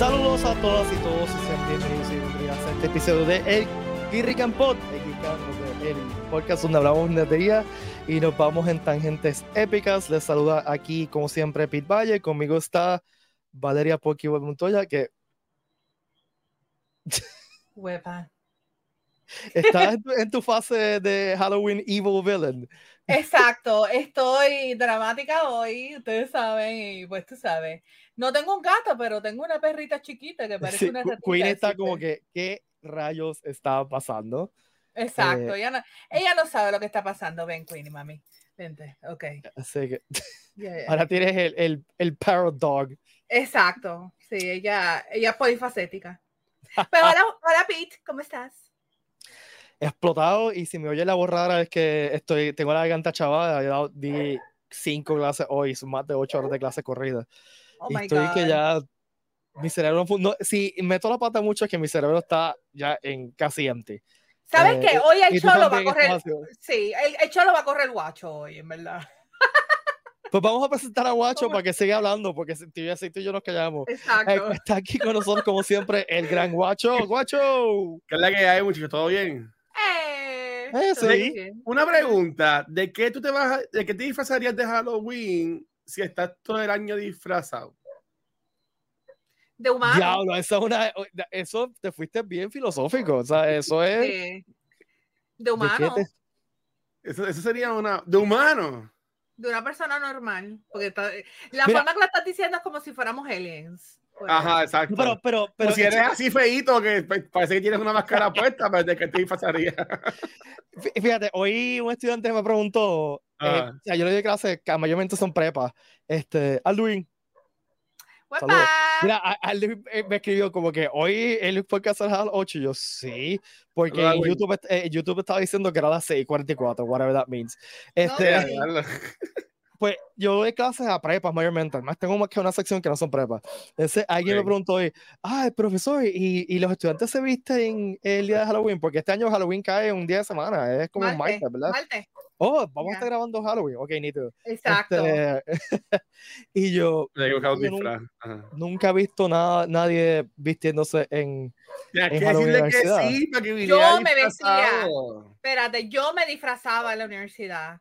Saludos a todas y todos y sean bienvenidos y bienvenidas a este episodio de El Kirrican Pod, el, podcast donde hablamos de día y nos vamos en tangentes épicas. Les saluda aquí, como siempre, Pete Valle. Conmigo está Valeria Poki Montoya, que. Huepa. Estás en tu, en tu fase de Halloween Evil Villain. Exacto, estoy dramática hoy, ustedes saben, y pues tú sabes. No tengo un gato, pero tengo una perrita chiquita que parece Sí, una ratita, Queen está como que- ¿qué rayos está pasando? Exacto, eh, ella, no, ella no sabe lo que está pasando. Ven, Queenie, mami. Vente, ok. Así que ahora tienes el, el, el Parrot Dog. Exacto, sí, ella, ella es polifacética. Pero hola, hola Pete, ¿cómo estás? Explotado y si me oye la borrada es que estoy, tengo la garganta chavada, he dado, di cinco clases hoy, son más de ocho horas de clase corrida. Oh y my estoy que God. ya mi cerebro no, si meto la pata mucho es que mi cerebro está ya en casi empty. ¿Sabes Eh, qué? Hoy el cholo va a correr. Sí, el, el cholo va a correr guacho hoy, en verdad. Pues vamos a presentar a Guacho ¿Cómo? para que siga hablando, porque si tú, y- si tú y yo nos callamos. Eh, Exacto. está aquí con nosotros, como siempre, el gran Guacho. Guacho. ¿Qué es la que hay, muchachos? ¿Todo bien? Eh, Eh, sí. bien. Una pregunta, ¿de qué tú te vas a- de qué te disfrazarías de Halloween si estás todo el año disfrazado? De humano. Diablo, eso es una. Eso te fuiste bien filosófico. O sea, eso es. De qué humano. te- Eso, eso sería una de humano. De una persona normal. Porque está- la Mira. forma que lo estás diciendo es como si fuéramos aliens. Pues, Ajá, exacto. Pero, pero, pero. Pero si eres así feíto que pa- parece que tienes una máscara puesta, pero ¿de qué te? Fí- Fíjate, hoy un estudiante me preguntó, eh, o sea, yo le di clases que mayormente son prepas, este, Alduin, mira, a- Alduin eh, me escribió como que hoy el podcast es a las 8, y yo sí, porque en. YouTube, eh, YouTube estaba diciendo que era las 6:44, whatever that means. No, Este, sí. pues yo doy clases a prepas mayormente, además tengo más que una sección que no son prepas. Entonces alguien me Ok. preguntó hoy, ah, profesor, ¿y, y los estudiantes se visten el día de Halloween? Porque este año Halloween cae un día de semana, es como un Marte, martes, ¿verdad? Marte. Oh, vamos a Ya. estar grabando Halloween. Ok, nítido. Exacto. Este, y yo Yo. Ajá. nunca he visto nada, nadie vistiéndose en. Tienes en que Halloween que Universidad. sí para que Yo viniera me vestía. Espérate, yo me disfrazaba en la universidad.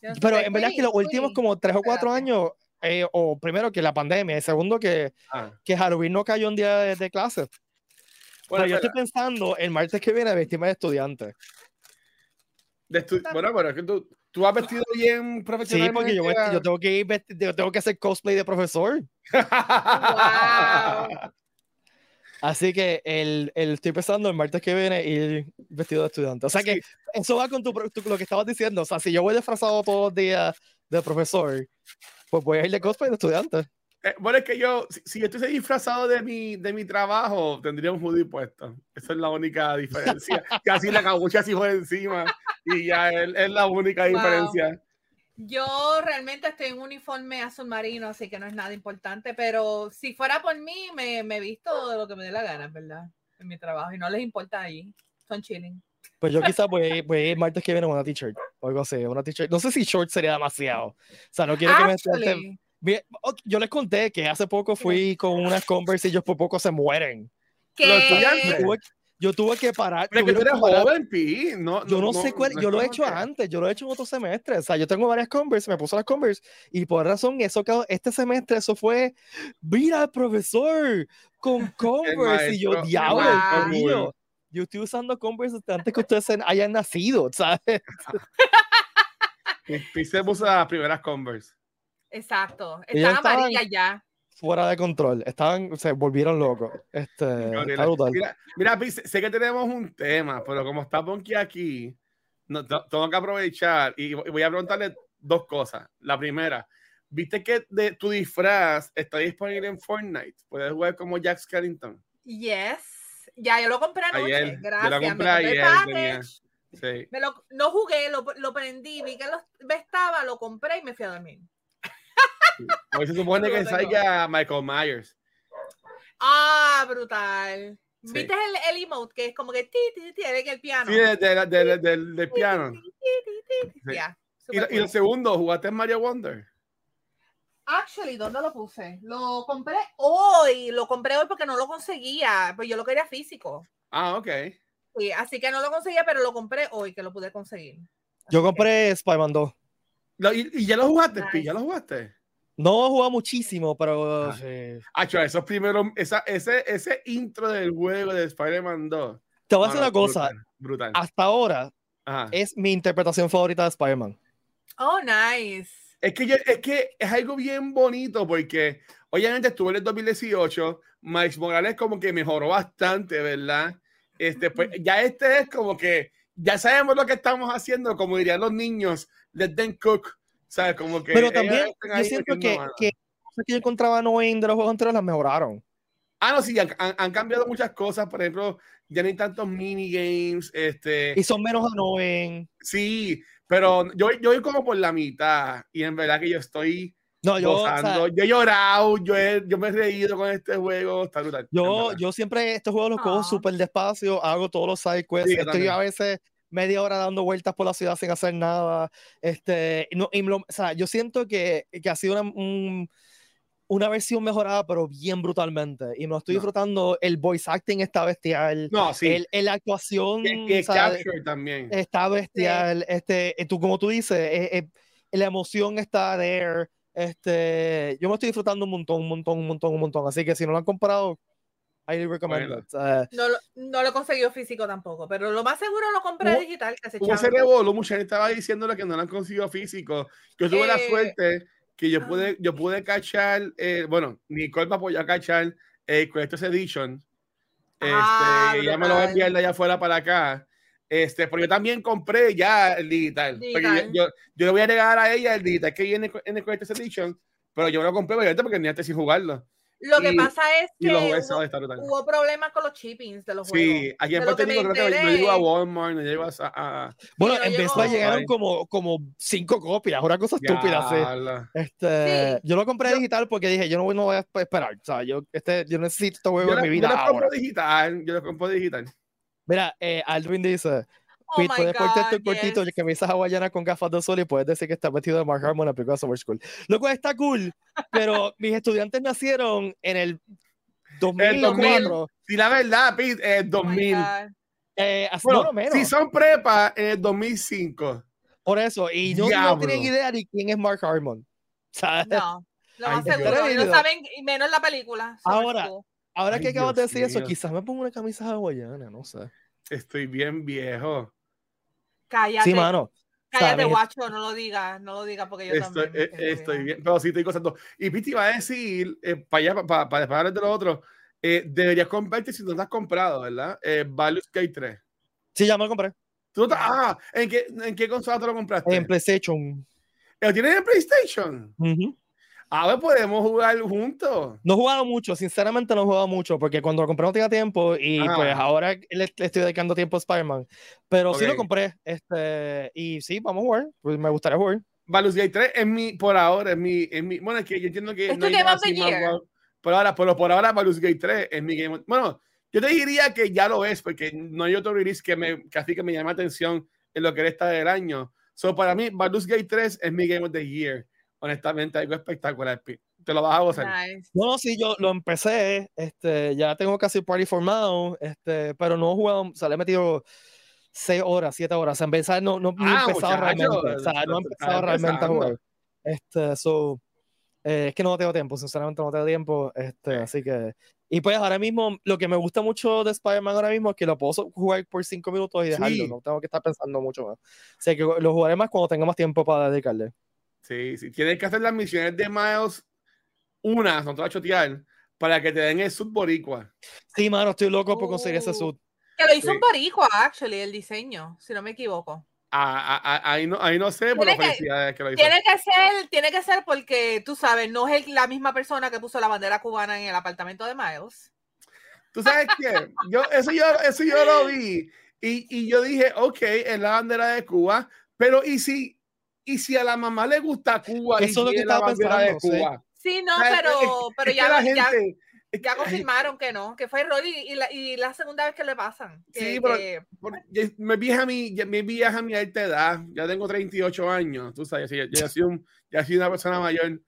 Pero en verdad que Queenie, los últimos como tres o cuatro años, eh, o primero que la pandemia, y segundo que, Ah. que Halloween no cayó un día de, de clase. Bueno, Pero yo estoy pensando el martes que viene vestirme de estudiante. de estu- bueno, pero es que tú, tú has vestido bien Sí, profesionalmente. porque yo, yo tengo que ir yo tengo que hacer cosplay de profesor. Wow. Así que el, el- estoy pensando el martes que viene ir vestido de estudiante. O sea que Sí. eso va con tu, tu- lo que estabas diciendo. O sea, si yo voy disfrazado todos los días de profesor, pues voy a ir de cosplay de estudiante. Eh, bueno, es que yo, si, si yo estuviese disfrazado de mi, de mi trabajo, tendría un hoodie puesto. Esa es la única diferencia. Casi la cabucha así por encima. Y ya es, es la única Wow. diferencia. Yo realmente estoy en un uniforme azul marino, así que no es nada importante, pero si fuera por mí, me, me visto de lo que me dé la gana, ¿verdad? En mi trabajo, y no les importa allí. Son chilling. Pues yo quizás voy, voy a ir martes que viene con una t-shirt o algo así. Una t-shirt. No sé si short sería demasiado. O sea, no quiero que me Actually, Mira, ok, Yo les conté que hace poco fui con unas Converse y ellos por poco se mueren. Los que Tuve- yo tuve que parar. Pero que tú eres joven, Pi. No, Yo no, sé cuál, no yo lo he hecho que- antes, yo lo he hecho en otro semestre. O sea, yo tengo varias Converse, me puse las Converse y por razón, eso este semestre, eso fue, mira al profesor con Converse. y yo, diablo, yo estoy usando Converse antes que ustedes hayan nacido, ¿sabes? Pi- se puso las primeras Converse. Exacto. Están amarillas ya. Fuera de control, estaban, se volvieron locos. Este, brutal. Mira, mira Pi, sé sé que tenemos un tema, pero como está Ponky aquí, no, to- tengo que aprovechar y voy a preguntarle dos cosas. La primera, ¿viste que de tu disfraz está disponible en Fortnite? Puedes jugar como Jack Skellington. Yes. Ya, yo lo compré anoche. Ayer, yo Gracias. lo me compré ayer, Sí. me lo- no jugué, lo, lo prendí, vi que lo estaba, lo compré y me fui a dormir. Hoy se supone que salga Michael Myers. Ah, brutal. Sí. ¿Viste el, el emote que es como que ti, ti, ti, en el piano? Sí, de- de- de- de- del, del piano. Ti, ti, ti, ti, ti. Sí. Ya, Y, súper y cool. segundo, ¿jugaste en Mario Wonder? Actually, ¿dónde lo puse? Lo compré hoy. Lo compré hoy porque no lo conseguía. Pues yo lo quería físico. Ah, ok. Sí, así que no lo conseguía, pero lo compré hoy que lo pude conseguir. Yo compré Spider-Man 2. Lo- y, y ya lo jugaste, Pi? Nice. ¿Ya lo jugaste? No he jugado muchísimo, pero Ah. eh, Hacho, esos primeros, esa, ese, ese intro del juego de Spider-Man 2. te voy a decir una cosa. Brutal. brutal. Hasta ahora Ajá. es mi interpretación favorita de Spider-Man. Oh, nice. Es que, yo- es que es algo bien bonito porque obviamente estuvo en el 2018, Miles Morales como que mejoró bastante, ¿verdad? Este, pues ya este es como que ya sabemos lo que estamos haciendo, como dirían los niños, let them cook, ¿sabes? Como que Pero también yo siento que, que cosas que yo encontraba annoying de los juegos anteriores las mejoraron. Ah, no, sí, han, han- han cambiado muchas cosas, por ejemplo, ya no hay tantos minigames, este, Y son menos annoying. sí, pero yo, yo voy como por la mitad y en verdad que yo estoy No, yo, o sea, gozando. yo he llorado, yo, he- yo me he reído con este juego, está brutal. yo, yo siempre estos juegos los cojo Ah. súper despacio, hago todos los side quests, Sí, estoy también. a veces media hora dando vueltas por la ciudad sin hacer nada. Este, no, y lo- o sea, yo siento que, que ha sido una, un- una versión mejorada, pero bien brutalmente. Y me lo estoy No. disfrutando. El voice acting está bestial. No, sí. La actuación y el o sea, capture también. está bestial. Este, eh, tú, como tú dices, eh, eh, la emoción está there. Este, yo me estoy disfrutando un montón, un montón, un montón, un montón. Así que si no lo han comprado, highly recommend Bueno. it. Eh, No, lo- no lo conseguí físico tampoco, pero lo más seguro lo compré Hubo- digital. Que se Hubo ese chavo. revolú, mucha gente estaba diciéndole que no lo han conseguido físico. Yo tuve la Eh, suerte que yo ah. pude, yo pude cachar, eh, bueno, Nicole me apoyó a cachar el Collector's Edition. Este, Ah, y ya me lo voy a enviar de allá afuera para acá. Este, pero yo también compré ya el digital. Porque yo, Digital. yo, yo le voy a regalar a ella el digital que viene en el Collector's Edition, pero yo me lo compré obviamente porque ni antes sin jugarlo. Lo que y- pasa es que hubo, problemas con los shippings de los Sí, juegos. aquí en Puerto que Rico creo que no llego a Walmart, no llego a... a- bueno, no en llegó. Llegaron como, como cinco copias, una cosa estúpida. sí. Este, Sí. yo lo compré Yo- digital porque dije, yo no, no voy a esperar. O sea, yo, este, yo necesito este juego Yo, en la- mi yo vida lo compro ahora. digital, yo lo compro digital. Mira, eh, Aldwin dice, Pete, my puedes ponerte tu God, cortito yes. y camisas hawaianas con gafas de sol y puedes decir que está metido de Mark Harmon en la película Summer School. Lo cual está cool, pero mis estudiantes nacieron en el 2004. Si la verdad, Pete, es Oh my 2000. God. Eh, así- Bueno, no, no menos. si son prepa, en el 2005. Por eso, y no, no tienen idea ni quién es Mark Harmon. Sea, No, lo Ay, más Dios. seguro. Y no saben, y menos la película. Ahora, ahora Ay, que acabas de Dios decir eso, mío. quizás me pongo una camisa hawaiana, no sé. Estoy bien viejo. Cállate. Sí, mano. Cállate, ¿sabes? guacho, no lo digas, no lo digas porque yo Estoy, también. eh, estoy bien. Pero sí estoy gozando. Y Pete iba a decir, eh, para allá, para, para, para de lo otro, eh, deberías comprarte si no te has comprado, ¿verdad? Eh, Baldur's Gate 3. Sí, ya me lo compré. ¿Tú no te- ah, ¿en qué, ¿en qué consola te lo compraste? En PlayStation. ¿Lo tienes en PlayStation? Ujú. A ver, podemos jugar juntos. No he jugado mucho, sinceramente no he jugado mucho, porque cuando lo compré no tenía tiempo y Ah. pues ahora le, le estoy dedicando tiempo a Spider-Man. Pero sí lo compré, este, y sí, vamos a jugar, pues me gustaría jugar. Baldur's Gate 3 es mi, por ahora, es mi, es mi bueno, es que yo entiendo que ¿Es no tu Game nada of the así más Year? guau. Por ahora, pero por ahora Baldur's Gate 3 es mi Game of- Bueno, yo te diría que ya lo es, porque no hay otro release que, me, que así que me llame la atención en lo que resta del año. So, para mí, Baldur's Gate 3 es mi Game of the Year. Honestamente, algo espectacular. Te lo vas a gozar. Nice. No, sí, yo lo empecé, este, ya tengo casi el party formado, este, pero no he jugado, o sea, le he metido seis horas, siete horas, en no, no, ni he Ah, empezado muchacho, realmente, o sea, no he empezado realmente a jugar. Este, so, eh, es que no tengo tiempo, sinceramente no tengo tiempo, este, Sí. así que, y pues ahora mismo, lo que me gusta mucho de Spider-Man ahora mismo es que lo puedo jugar por cinco minutos y dejarlo, Sí. no tengo que estar pensando mucho más. O sea, que lo jugaré más cuando tenga más tiempo para dedicarle. Sí, sí. Tienes que hacer las misiones de Miles unas, no te vas a chotear, para que te den el sub boricua. Sí, mano, estoy loco por conseguir ese Uh. suit. Que lo hizo Sí. un boricua, actually, el diseño, si no me equivoco. Ah, ah, ah, ahí, no, ahí no sé, pero Tiene que- felicidades que lo hizo. Tiene que ser, tiene que ser porque, tú sabes, no es el- la misma persona que puso la bandera cubana en el apartamento de Miles. ¿Tú sabes qué? Yo, eso, yo, eso yo lo vi y, y yo dije, ok, es la bandera de Cuba, pero ¿y si, y si a la mamá le gusta Cuba Eso es lo que estaba de pensando, sí. Cuba? Sí, no, O sea, pero, es- pero es ya, la ya- gente... ya ay, confirmaron que no, que fue error y, y la, y la segunda vez que le pasan. que- Sí, pero- que- por- ya- me vieja mi, ya- me vieja mi alta edad, ya tengo 38 años, tú sabes, ya, ya, sido un- ya sido una persona mayor.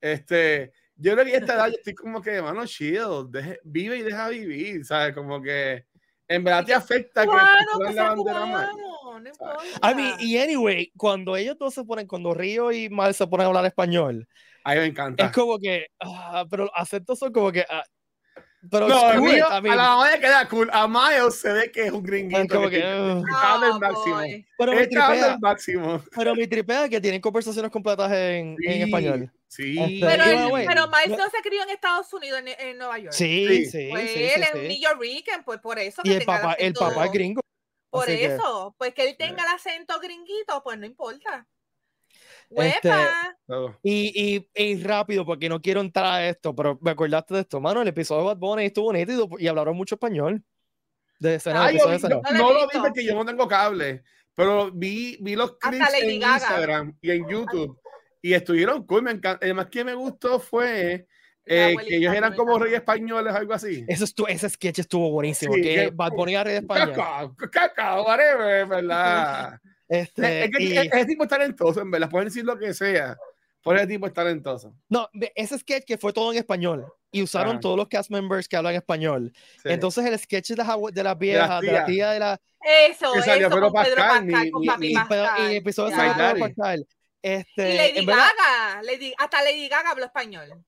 Este, yo creo que a esta edad yo estoy como que, mano, chido, deje- vive y deja vivir, ¿sabes? Como que en verdad te afecta que que la bandera mal. I mean, y anyway, cuando ellos dos se ponen, cuando Río y Mal se ponen a hablar español, A mí me encanta. es como que, ah, pero acentos son como que, ah, pero No, it, Río, I mean, a la mamá le queda cool. A Miles se ve que es un gringuito. es como que que, el Oh, máximo. boy. pero me tripea, el máximo. pero me tripea que tienen conversaciones completas en, en Sí, español. Sí. Este, Pero, y él- way, pero Miles no- se crió en Estados Unidos, en, en Nueva York. Sí, Sí. sí, Pues sí, él sí, es un sí. New Yorker, pues por eso. Y que el tenga papá, el papá es gringo. Por así que- eso, pues que él tenga el acento gringuito, pues no importa. Este. Todo. Y, y, y rápido, porque no quiero entrar a esto, pero me acordaste de esto, mano. El episodio de Bad Bunny estuvo nítido y hablaron mucho español. De escena, Ah, yo de no, No lo vi porque yo no tengo cable, pero vi, vi los clips en Gaga. Instagram y en YouTube y estuvieron cool. Me encanta. Además, que me gustó fue La eh, abuelita que ellos eran como reyes españoles, algo así. Ese, estu- ese sketch estuvo buenísimo. Sí, que Bad Bunny era rey de España. Caca, caca, whatever, ¿verdad? Este, es que y- ese tipo es talentoso, en verdad. Pueden decir lo que sea. Por ese tipo es talentoso. no, ese sketch que fue todo en español y usaron Ajá. todos los cast members que hablan español. Sí. Entonces, el sketch de, las de las viejas, de la tía de la. Eso, que salió eso Pedro con Pedro Pascal, Pascal, mi- con mi- Papi Y, el episodio de Pedro. Pascal. Este, Y Lady verdad- Gaga, Lady- hasta Lady Gaga habló español.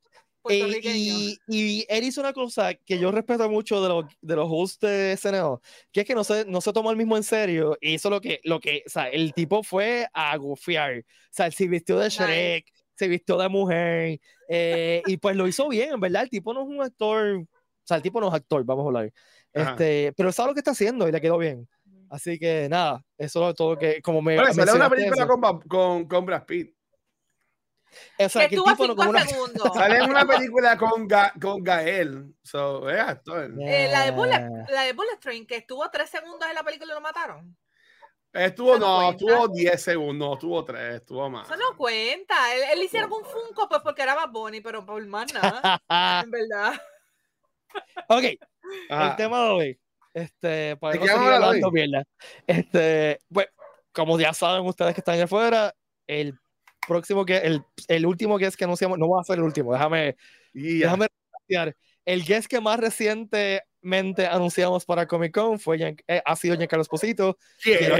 Eh, y, y él hizo una cosa que yo respeto mucho de los, de los hosts de SNL, que es que no se, no se tomó el mismo en serio y hizo lo que, lo que, o sea, el tipo fue a gufiar, o sea, él se vistió de Nice. Shrek, se vistió de mujer, eh, y pues lo hizo bien, en verdad, el tipo no es un actor, o sea, el tipo no es actor, vamos a hablar, Ajá. este, pero sabe lo que está haciendo y le quedó bien. Así que nada, eso es todo que, como me. Bueno, sale una película eso. con, con, con Brad Pitt. O sea, que que el estuvo tipo no cinco como una- segundos. Sale en una película con, Ga- con Gael. So, actor. Eh, la, de Bullet, Eh. la de Bullet Train, que estuvo tres segundos en la película y lo mataron. Estuvo, Eso no no, estuvo 10 segundos, no, estuvo 3, estuvo más. Eso no cuenta. Él, él hicieron un Funko pues porque era Bad Bunny, pero por más nada. en verdad. ok, Ajá. el tema de hoy. Este, para ¿De no mierda. Este, pues, como ya saben ustedes que están allá afuera, el próximo que, el, el último guest que anunciamos, no va a ser el último, déjame, Y ya. déjame renunciar. El guest que más recientemente anunciamos para Comic Con fue eh, ha sido Giancarlo Esposito. quiero.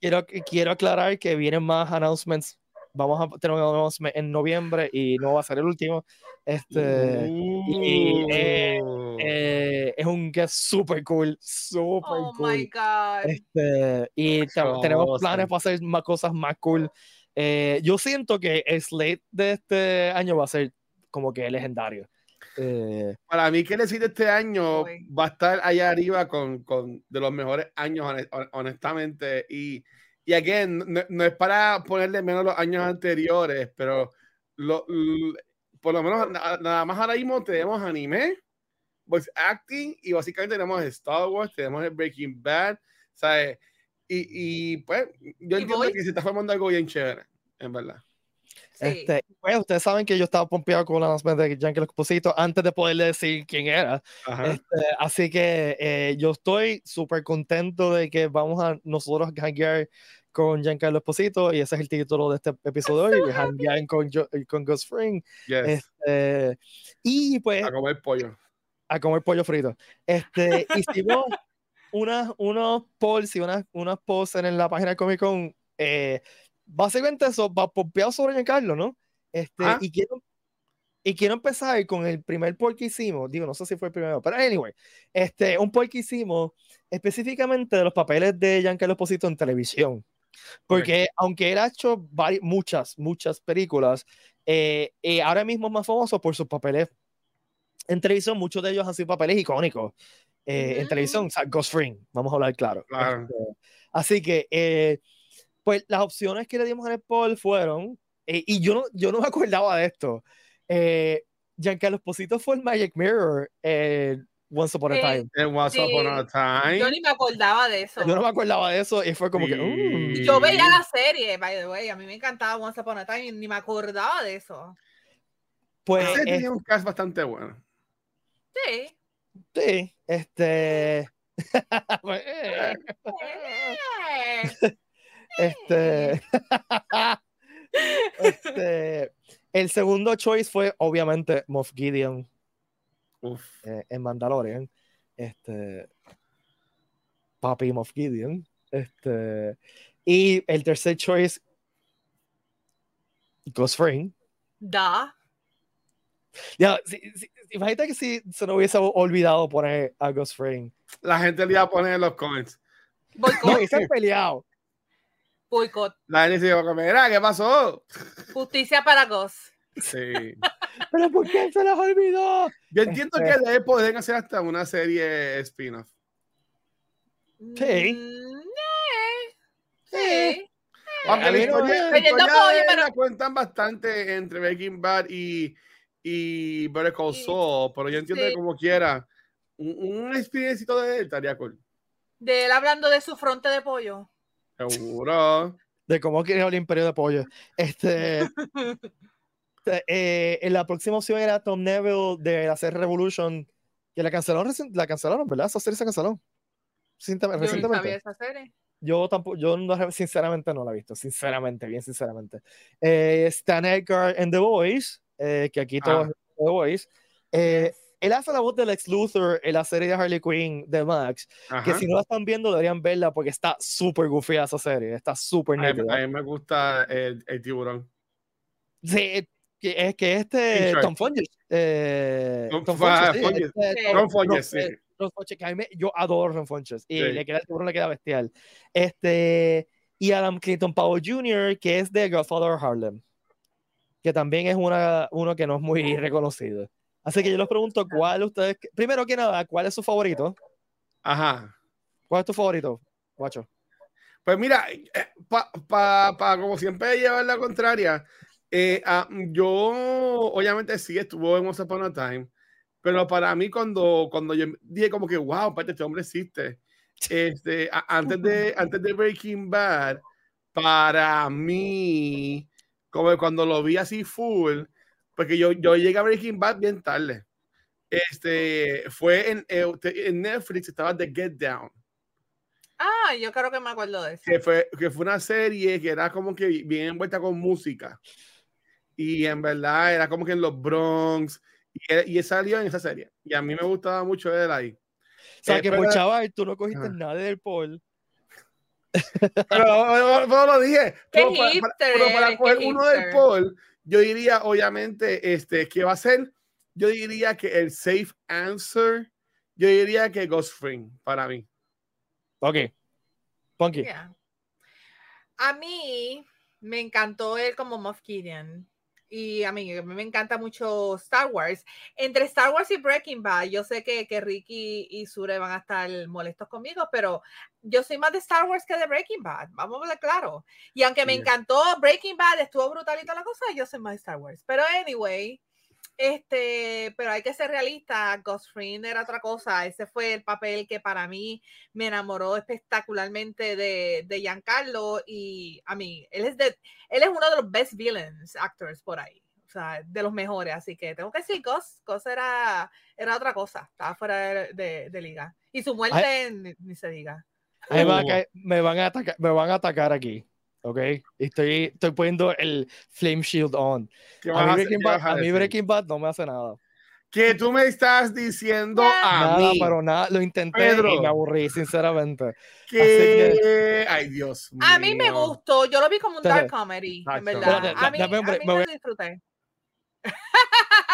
Quiero, quiero aclarar que vienen más announcements. Vamos a tener un announcement en noviembre y no va a ser el último. Este, y, eh, Uh. eh, es un guest super cool, super Oh cool. my God. Este, y te- tenemos Awesome. planes para hacer más cosas más cool. Eh, yo siento que el slate de este año va a ser como que legendario. Eh, Para mí, que decir este año Uy. va a estar allá arriba con, con de los mejores años, hone- hon- honestamente. Y, y again, no, no es para ponerle menos los años anteriores, pero lo, l- por lo menos na- nada más ahora mismo tenemos anime, voice acting y básicamente tenemos Star Wars, tenemos el Breaking Bad, ¿sabes? Y, y pues yo ¿Y entiendo Voice? que se está formando algo bien chévere, en verdad. Sí. este, pues, ustedes saben que yo estaba pompeado con la announcement de Giancarlo Esposito antes de poderle decir quién era. Este, así que eh, yo estoy súper contento de que vamos a nosotros hanguear con Giancarlo Esposito y ese es el título de este episodio de hoy, con, con Gus Fring. Yes. Este, y pues a comer pollo. a comer pollo frito. Este, hicimos unas, unos polls y unas, unas posts en la página de Comic Con. eh, básicamente eso, va pompeado sobre Giancarlo, ¿no? Este, Ah. y, quiero, y quiero empezar con el primer poll que hicimos. Digo, no sé si fue el primero, pero anyway, este, un poll que hicimos específicamente de los papeles de Giancarlo Esposito en televisión. Porque aunque él ha hecho vari- muchas, muchas películas, eh, eh, ahora mismo es más famoso por sus papeles en televisión. Muchos de ellos han sido papeles icónicos eh, en Ujú. televisión. O sea, Ghost Fring, vamos a hablar claro. Claro. Este, así que, eh, pues las opciones que le dimos en el poll fueron, eh, y yo no, yo no me acordaba de esto. Eh, Giancarlo Esposito fue el Magic Mirror eh, Once Upon a Eh, Time. Up Sí. on a Time. Yo ni me acordaba de eso. Yo no me acordaba de eso y fue como que. Sí. mm. Yo veía la serie, by the way. A mí me encantaba Once Upon a Time y ni me acordaba de eso. Pues Ese eh, tenía un cast bastante bueno. Sí. sí, este. este. este. El segundo choice fue obviamente Moff Gideon Uf. eh, en Mandalorian. Este, Papi Moff Gideon. Este, y el tercer choice, Ghost Fring. Da. Ya, si- si- imagínate que si se nos hubiese olvidado poner a Ghost Fring. La gente le iba a poner en los comments. No, y se han peleado. Boicot. La gente se iba a comer, "Mira, ¿qué pasó? Justicia para Ghost. Sí. ¿Pero por qué se les olvidó? Yo entiendo Este- que de él pueden hacer hasta una serie spin-off. Sí. Mm, eh, sí. Aunque a la no historia, no historia puedo, pero- la cuentan bastante entre Breaking Bad y, y Better Call Saul, pero yo entiendo que sí. como quiera, un, un experiencito de él estaría cool. De él hablando de su fronte de pollo. Seguro. De cómo creó el imperio de pollo. Este, eh, en la próxima opción era Tom Neville de hacer Revolution, que la cancelaron, la cancelaron, ¿verdad? Esa serie se canceló. Recientemente. Yo sabía esa serie. Yo tampoco, yo no- sinceramente no la he visto, sinceramente, bien sinceramente. Eh, Stan Edgar en The Voice, eh, que aquí todos Ah. The Voice. Eh, él hace la voz del ex Luthor en la serie de Harley Quinn de Max, que Ajá. si no la están viendo deberían verla porque está súper goofy esa serie, está súper a, mí, nítida. a mí me gusta el, el tiburón. Sí, que es que este. Tom Funches, eh, Tom Tom Fu- Funches, sí, Funches. este. Tom- Funches, sí. eh, Ron Funches, que a mí me- yo adoro Ron Funches y Sí. le queda el tiburón le queda bestial. Este y Adam Clayton Powell Jr. que es de Godfather of Harlem, que también es una, uno que no es muy reconocido. Así que yo les pregunto cuál ustedes, primero que nada, ¿cuál es su favorito? Ajá. ¿Cuál es tu favorito, guacho? Pues mira, para pa, pa, como siempre llevar la contraria, eh, ah, yo obviamente sí estuvo en Once Upon a Time, pero para mí cuando, cuando yo dije como que, wow, espérate, este hombre existe, este, a- antes, de, antes de Breaking Bad, para mí, como cuando lo vi así full, porque yo, yo llegué a Breaking Bad bien tarde. Este, fue en, eh, en Netflix, estaba The Get Down Ah, yo creo que me acuerdo de eso. que fue, que fue una serie que era como que bien envuelta con música. Y en verdad era como que en los Bronx. Y, él- y salió en esa serie. Y a mí me gustaba mucho él ahí. O sea, Eh, que pero- por chaval, tú no cogiste nada del Paul. Pero, pero lo dije. Qué Pero para, para- hipster pero para coger uno del. Paul, yo diría, obviamente, este, que va a ser, yo diría que el safe answer, yo diría que Ghost Fring, para mí. Ok. Punky. Yeah. A mí me encantó él como Moff Gideon. Y a mí, a mí me encanta mucho Star Wars. Entre Star Wars y Breaking Bad, yo sé que, que Ricky y Sure van a estar molestos conmigo, pero yo soy más de Star Wars que de Breaking Bad. Vamos a ver claro. Y aunque me encantó Breaking Bad, estuvo brutal y toda la cosa, yo soy más de Star Wars. Pero anyway, este, pero hay que ser realista. Ghost Fring era otra cosa. Ese fue el papel que para mí me enamoró espectacularmente de, de Giancarlo y a mí, él es, de, él es uno de los best villains actors por ahí, o sea, de los mejores, así que tengo que decir, Ghost, Ghost era, era otra cosa, estaba fuera de, de- de liga. Y su muerte ni, ni se diga. A mí me, van a Uh. caer- me van a atacar, me van a atacar aquí. ¿Ok? Estoy, estoy poniendo el Flame Shield on. ¿Qué A mí, a- Breaking Bad, a a mí? Breaking Bad no me hace nada. Que tú me estás diciendo a nada, mí pero nada. Lo intenté Pedro. y me aburrí, sinceramente. que... Ay, Dios mío. A mí me gustó, yo lo vi como un dark comedy, en verdad. A mí, dame a mí me lo voy- disfruté.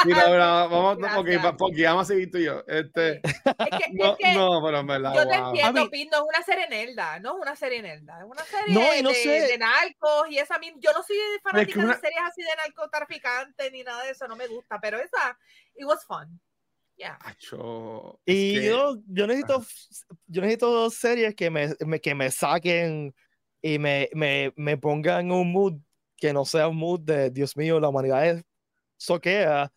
Mira, mira, vamos, no, porque, vamos a seguir tú y yo. Este, Es que, no, es que no, pero en verdad, yo te wow. entiendo, A mí- Pin, no es una serie nerda, no es una serie nerda, es una serie No, y no de, sé. de narcos y esa. Yo no soy fanática una- de series así de narcotraficantes ni nada de eso, no me gusta, pero esa, it was fun. Yeah. Acho, es Y que- yo, yo necesito yo necesito series que me, me- que me saquen y me, me, me pongan en un mood que no sea un mood de Dios mío, la humanidad es soquea.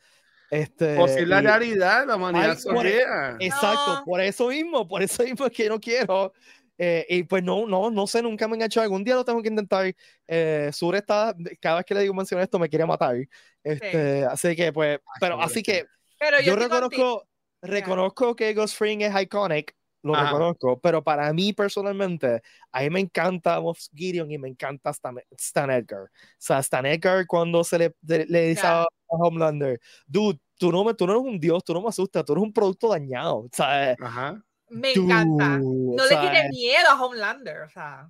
Este, o si la y- realidad, la humanidad por- soquea. Exacto, No. por eso mismo, por eso mismo es que no quiero. eh, y pues no, no, no sé, nunca me han hecho. Algún día lo tengo que intentar. Eh, Sur está, cada vez que le digo mencionar esto, me quiere matar. Este, Así que, pues, pero así sí. que Pero yo, yo reconozco, reconozco que Ghost Fring es iconic, lo Ajá. reconozco, pero para mí personalmente, a mí me encanta Moff Gideon y me encanta Stan, Stan Edgar. O sea, Stan Edgar cuando se le, de- le dice a, Homelander, dude, tú no, me, tú no eres un dios, tú no me asustas, tú eres un producto dañado. O sea, Ajá. Me encanta. dude, No o le tiene miedo a Homelander, o sea.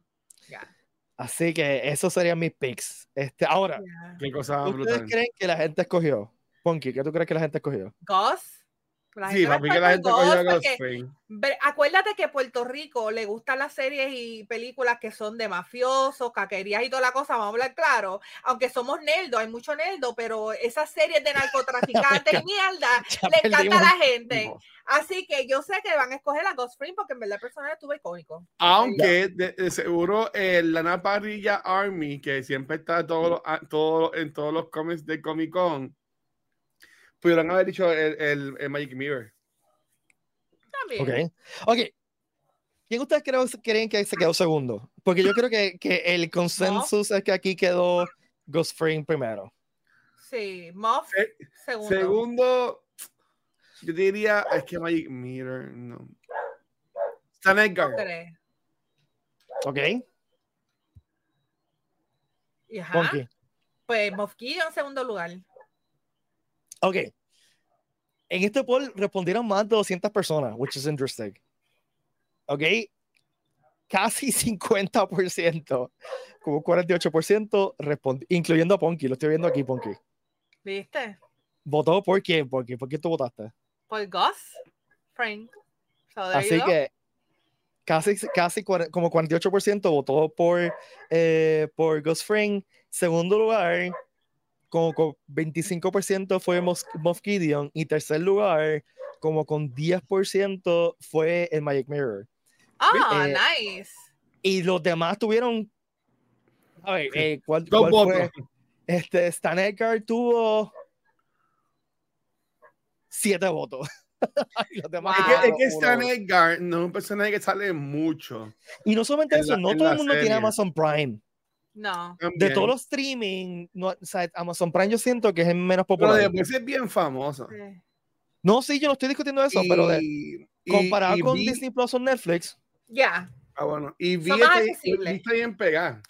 ya. Así que esos serían mis picks. Este, ahora, Ya. Qué cosa ¿ustedes brutal. creen que la gente escogió? Ponky, ¿qué tú crees que la gente escogió? Gus. La Sí, para mí que la gente cogió Ghost Acuérdate que Puerto Rico le gustan las series y películas que son de mafiosos, caquerías y toda la cosa, vamos a hablar claro. Aunque somos nerdos, hay mucho nerdo, pero esas series de narcotraficantes y mierda Ya le encanta a la gente. Así que yo sé que van a escoger a Ghost Fring porque en verdad el personaje estuvo icónico. Aunque de, de seguro el Lana Parrilla Army, que siempre está todos los- a- todo- en todos los cómics de Comic Con, pudieron haber dicho el, el, el Magic Mirror. También. Ok. Ok. ¿Quién ustedes creo- creen que se quedó segundo? Porque yo creo que, que el consenso es que aquí quedó Ghost Fring primero. Sí, Moff, Se- segundo. Segundo, yo diría, es que Magic Mirror, no. Stan Edgar. Tres. ¿Ok? Y ajá. Pues Moff Gideon en segundo lugar. Ok. En este poll respondieron más de 200 personas, which is interesting. Ok. Casi 50%, como 48%, respond- incluyendo a Ponky. Lo estoy viendo aquí, Ponky. ¿Viste? ¿Votó por quién, Ponky? ¿Por qué tú votaste? Por Gus Frank. So Así que casi, casi como 48% votó por, eh, por Ghost Fring. Segundo lugar, como con 25% fue Mos- Moff Gideon. Y tercer lugar, como con 10% fue el Magic Mirror. Ah, eh, nice. Y los demás tuvieron. A ver, eh, ¿cuál, Dos cuál votos. fue? Este, Stan Edgar tuvo siete votos. Y los demás Wow. Es que, es que Stan. Edgar no es un personaje que sale mucho. Y no solamente en eso, la- no todo el mundo tiene. Amazon Prime. No. De todos los streaming, no, o sea, Amazon Prime yo siento que es el menos Pero popular. después es bien famoso. Sí. No, sí, yo no estoy discutiendo eso, pero de- Y- y- comparado y con vi- Disney Plus o Netflix, Ya. Ah, bueno. Y vi está bien pegado.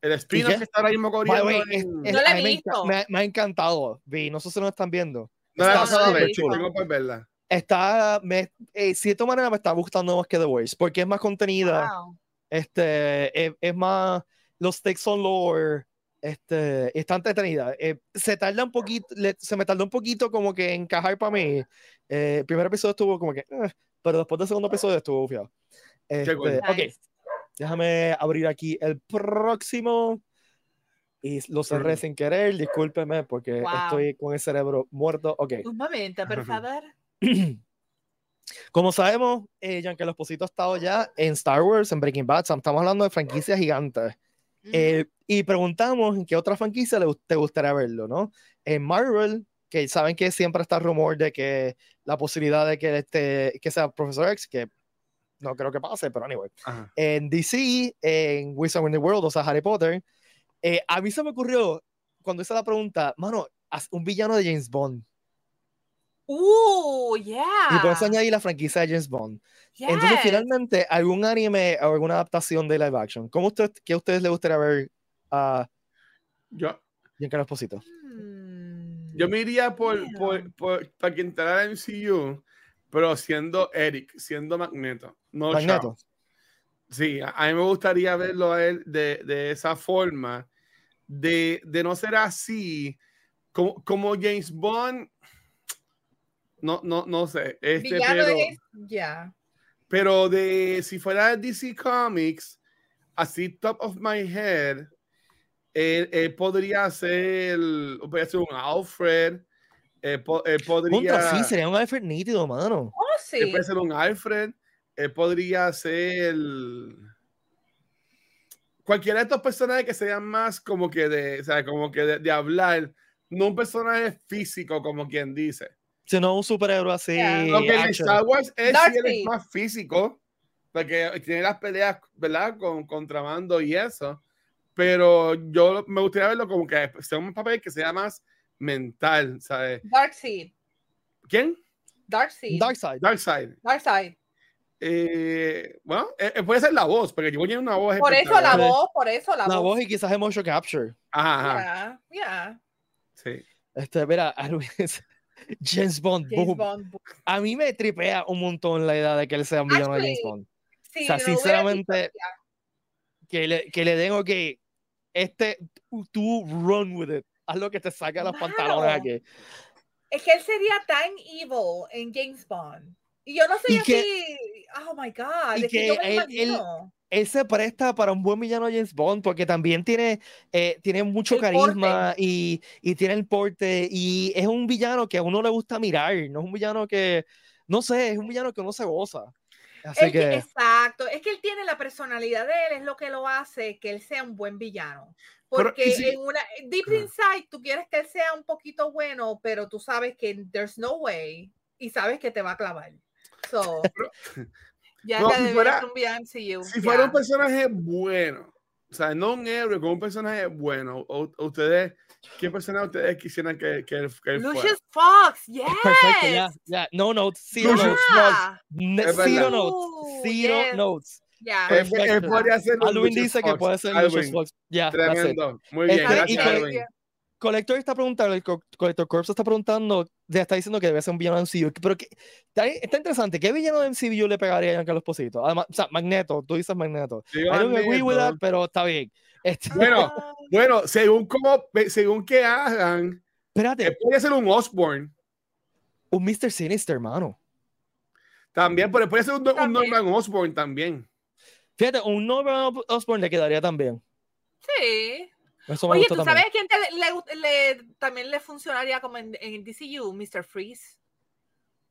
El spin que está ahora mismo corriendo. way, es- en- es- No la he visto. me- me ha encantado. Vi, no sé si nos están viendo. no la pasado a ver, chulo. tengo por verla. Está, me, eh, cierta manera me está gustando más que The Voice, porque es más contenida, Wow. este, es, es más, los stakes son lower, este, está entretenida. Eh, se tarda un poquito, le- se me tardó un poquito como que encajar para mí. Eh, el primer episodio estuvo como que, eh, pero después del segundo episodio estuvo bufiado. Este, ok, déjame abrir aquí el próximo. Y lo cerré sin querer, discúlpeme porque Wow. estoy con el cerebro muerto. Ok. Un momento, por favor. Como sabemos, eh, Giancarlo Esposito ha estado ya en Star Wars, en Breaking Bad, estamos hablando de franquicias gigantes. Eh, y preguntamos en qué otra franquicia le, te gustaría verlo, ¿no? En Marvel, que saben que siempre está el rumor de que la posibilidad de que, este, que sea Professor X, que no creo que pase, pero anyway. Ajá. En DC, en Wizard in the World, o sea, Harry Potter, eh, a mí se me ocurrió, cuando hice la pregunta, mano, un villano de James Bond. Uh, yeah. Y por eso añadir la franquicia de James Bond. Entonces, finalmente, algún anime o alguna adaptación de live action. ¿Cómo usted, ¿Qué a ustedes les gustaría ver a Yo, Giancarlo Esposito? Hmm. yo me iría por, Yeah. por, por- para que entrara en MCU, pero siendo Eric, siendo Magneto. No Magneto. Charles. Sí, a, a mí me gustaría verlo a él de, de esa forma, de, de no ser así, como, como James Bond. No, no, no sé. Este, Villano pero, es- Ya. pero de si fuera DC Comics, así top of my head, él, él podría ser, podría ser un Alfred, él, po- él podría, Contra sí, sería un Alfred nítido, mano. Oh, él sí. puede ser un Alfred, él podría ser cualquiera de estos personajes que sean más como que de, o sea, como que de, de hablar, no un personaje físico como quien dice. Si no un superhéroe así. Yeah. Aunque en. Star Wars es, sí, él Darcy. es más físico, porque tiene las peleas, ¿verdad? Con contramando y eso. Pero yo me gustaría verlo como que sea un papel que sea más mental, ¿sabes? Darkseid. ¿Quién? Darkseid. Darkseid. Darkseid. Darkseid. Eh, bueno, eh, eh, puede ser la voz, porque yo tiene una voz. Por eso la voz, por eso la, La voz. voz y quizás el motion capture. Ajá, ajá. Yeah, yeah. Sí. Este, mira, a Luis, James Bond, James boom. Bond. A mí me tripea un montón la idea de que él sea un villano de James Bond. Sí, O sea, sinceramente. Que le, que le den, ok, este, tú run with it. Haz lo que te saca los pantalones aquí. Es que él sería tan evil en James Bond. Y yo no soy Y que- así. oh my God. y es que, yo que me él-. Él se presta para un buen villano James Bond porque también tiene, eh, tiene mucho El carisma y, y tiene el porte y es un villano que a uno le gusta mirar, no es un villano que, no sé, es un villano que uno se goza. Así que, Exacto, es que él tiene la personalidad de él, es lo que lo hace que él sea un buen villano. Pero, ¿y Porque si- en una deep Ajá. inside tú quieres que él sea un poquito bueno, pero tú sabes que there's no way y sabes que te va a clavar. So, ya No, que si fuera- un villano MCU, Si fuera un ya. personaje bueno, o sea, no un héroe, con un personaje bueno, o, o ustedes, ¿qué personaje ustedes quisieran que, que él, que él fuera? Lucius Fox, yes. perfecto, ya, ya, no notes, zero Lucius notes, Yeah, ne- Es zero notes, zero yes. notes. yeah. Él, él Perfecto. podría ser un Alvin Lucius dice que Fox. puede ser Alvin, Lucius Fox. Tremendo. Muy bien, Este, y gracias, que- Alvin. Collector está preguntando, el Co- Collector Corps está preguntando, ya está diciendo que debe ser un villano de MCU, pero que, está, está interesante, ¿qué villano de MCU le pegaría a Giancarlo Esposito? Además, o sea, Magneto, tú dices Magneto. Digo, I don't agree with that, pero está bien. Este, Bueno, Bueno, según cómo, según que hagan, espérate, él puede ser un Osborne. un Mr. Sinister, hermano. También, pero puede ser un. Norman Osborne también. Fíjate, un Norman Osborn le quedaría también. sí. Eso me Oye, gusta ¿tú también. sabes quién te- le, le- también le funcionaría como en, en DCU? Mr. Freeze.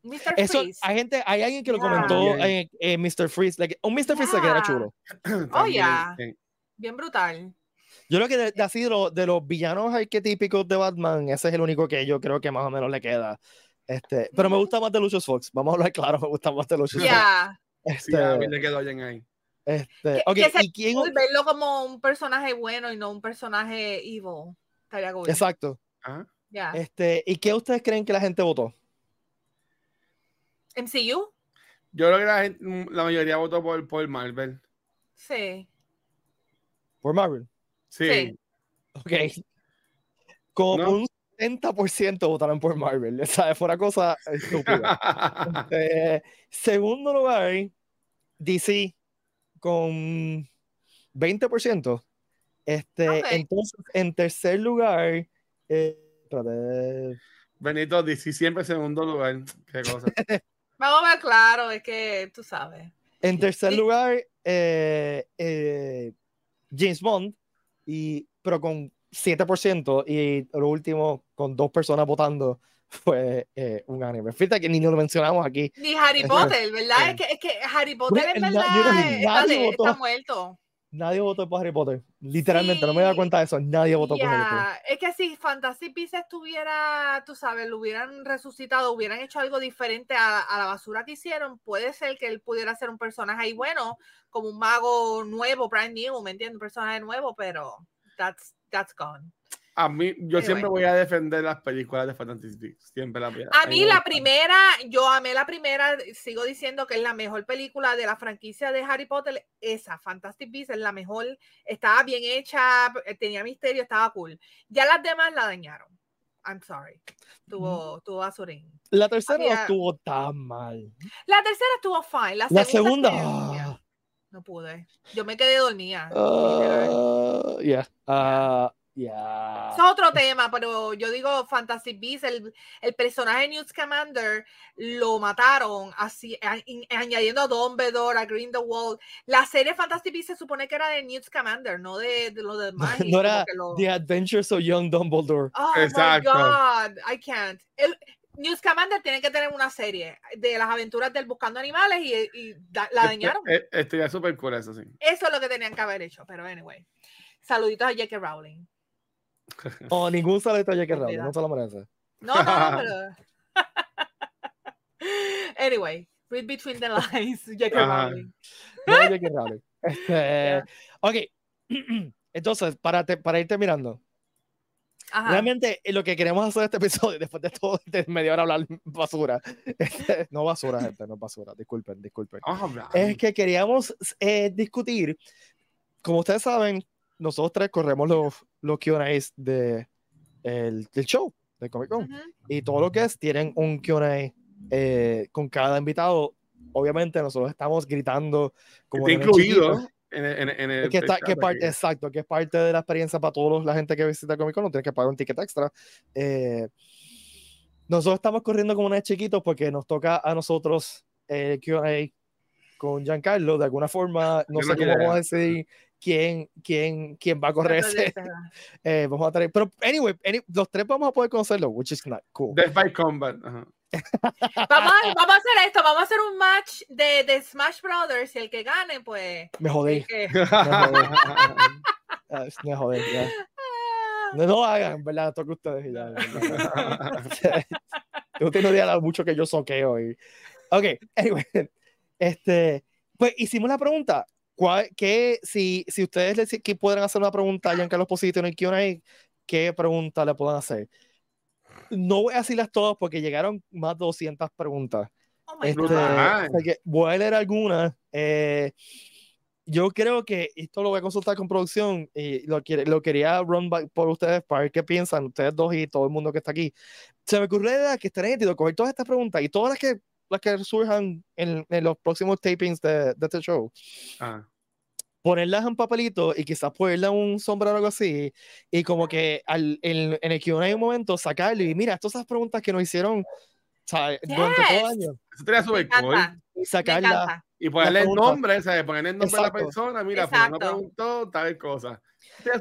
Mr. Eso, Freeze. hay gente, hay alguien que lo Ya. comentó en, También. en Mr. Freeze. like, un Mr. Freeze se queda Ya. chulo. Oh, También, yeah. Bien brutal. Yo creo que de, de así de, los- de los villanos arquetípicos de Batman, ese es el único que yo creo que más o menos le queda. Este, pero me gusta más de Lucius Fox. Vamos a hablar claro, me gusta más de Lucius Fox. Ya. Sí, Este, a mí le quedó bien ahí. Este, Que- ok, que se- ¿y quién? Verlo como un personaje bueno y no un personaje evil. Estaría cool. Exacto. Ajá. Ya. Este, ¿y qué ustedes creen que la gente votó? MCU. Yo creo que la, gente- la mayoría votó por, por Marvel. Sí. Por Marvel. Sí. Sí. Ok. Como No. un 70% votaron por Marvel. O sea, fue una cosa estúpida. Eh, segundo lugar, DC con 20%. Este, Ok. Entonces, en tercer lugar, eh, espérate, Benito DC siempre en segundo lugar. Qué cosa. Vamos a ver, claro, es que tú sabes. en tercer Sí. lugar, eh, eh, James Bond, y, pero con 7%, y lo último, con dos personas votando, fue eh, un anime. Fíjate que ni lo mencionamos aquí. Ni Harry. Potter, ¿verdad? Sí. Es que, es que Harry Potter en verdad nadie de- votó. está muerto. Nadie votó por Harry Potter. Literalmente, no me he dado Sí. cuenta de eso. Nadie votó por Harry Potter. Es que si Fantasy Beasts estuviera, tú sabes, lo hubieran resucitado, hubieran hecho algo diferente a, a la basura que hicieron, puede ser que él pudiera ser un personaje ahí bueno, como un mago nuevo, brand new, ¿me entiendes? Un personaje nuevo, pero that's, that's gone. A mí, yo Anyway. siempre voy a defender las películas de Beasts. Siempre las voy A mí me la primera, yo amé la primera, sigo diciendo que es la mejor película de la franquicia de Harry Potter, esa, Fantastic Beasts es la mejor, estaba bien hecha, eh, tenía misterio, estaba cool. Ya las demás la dañaron. I'm sorry. Tuvo, tuvo basurín. La tercera no Había- estuvo tan mal. La tercera estuvo fine. La, La segunda. ya, ah, no pude. Yo me quedé dormida. ah, yeah, ah, yeah. Eso es otro tema, pero yo digo Fantasy Beasts, el, el personaje de Newt Scamander lo mataron así, a- in- añadiendo a Dumbledore, a Grindelwald. La serie Fantasy Beasts se supone que era de Newt Scamander, no de, de lo demás. y No era lo- The Adventures of Young Dumbledore. Oh Exacto. my God, I can't. El, Newt Scamander tiene que tener una serie de las aventuras del Buscando Animales y, y da- la dañaron. eh, Estoy súper cool eso, sí. Eso es lo que tenían que haber hecho, pero anyway. Saluditos a J.K. Rowling. Oh, ningún salito de J.K. Rowling, Olvida. no se lo merece. No, no, pero. anyway, read between the lines, J.K. Ajá. Rowling. No J.K. Rowling. Este, Ok, entonces, para, te- para ir terminando, Ajá. Realmente lo que queremos hacer este episodio, después de todo, de media hora hablar basura, este, no basura, gente, no basura, disculpen, disculpen. Hablar. Es que queríamos eh, discutir, como ustedes saben, nosotros tres corremos los, los Q&As de, el, del show de Comic Con. Ujú. Y todo lo que es, tienen un Q&A eh, con cada invitado. Obviamente nosotros estamos gritando como Está incluido en, el- en, el- en el. que está, chat que parte, aquí. exacto, que es parte de la experiencia para toda la gente que visita Comic Con, no tiene que pagar un ticket extra. Eh, nosotros estamos corriendo como unos chiquitos porque nos toca a nosotros el Q&A con Giancarlo, de alguna forma, no Yo sé no cómo vamos a decidir quién, quién, quién va a correr ese. eh, vamos a tener, pero anyway, any- los tres vamos a poder conocerlo, which is not cool. Death by Combat. ajá. Vamos, a, vamos a hacer esto, vamos a hacer un match de, de Smash Brothers y el que gane, pues. Me jodí, que- me jodí. Ah, me jodí, ya. No, no hagan, ¿verdad? Toca ustedes y ya. Yo tengo idea de lo mucho que yo soqueo. Y... Ok, anyway. Este, pues hicimos la pregunta. ¿Cuál, qué, si, si ustedes les que pueden hacer una pregunta a Giancarlo Posito en el QA, ¿qué pregunta le pueden hacer? No voy a decirlas todas porque llegaron más de 200 preguntas. Oh Este, o sea que voy a leer algunas. eh, yo creo que esto lo voy a consultar con producción y lo, lo quería run by- por ustedes para ver qué piensan ustedes dos y todo el mundo que está aquí. Se me ocurrió la idea que estaría nítido coger todas estas preguntas y todas las que, las que surjan en, en los próximos tapings de, de este show, Ah. ponerlas en papelito y quizás ponerle un sombrero o algo así y como que al, en, en el Q&A un momento sacarlo y mira, todas esas preguntas que nos hicieron ¿sabes? durante todo el Yes. año Eso súper cool. y sacarla. Y ponerle el nombre, ¿sabes? Ponerle el nombre de la Exacto. persona. Mira, fulano Exacto. preguntó tal cosa.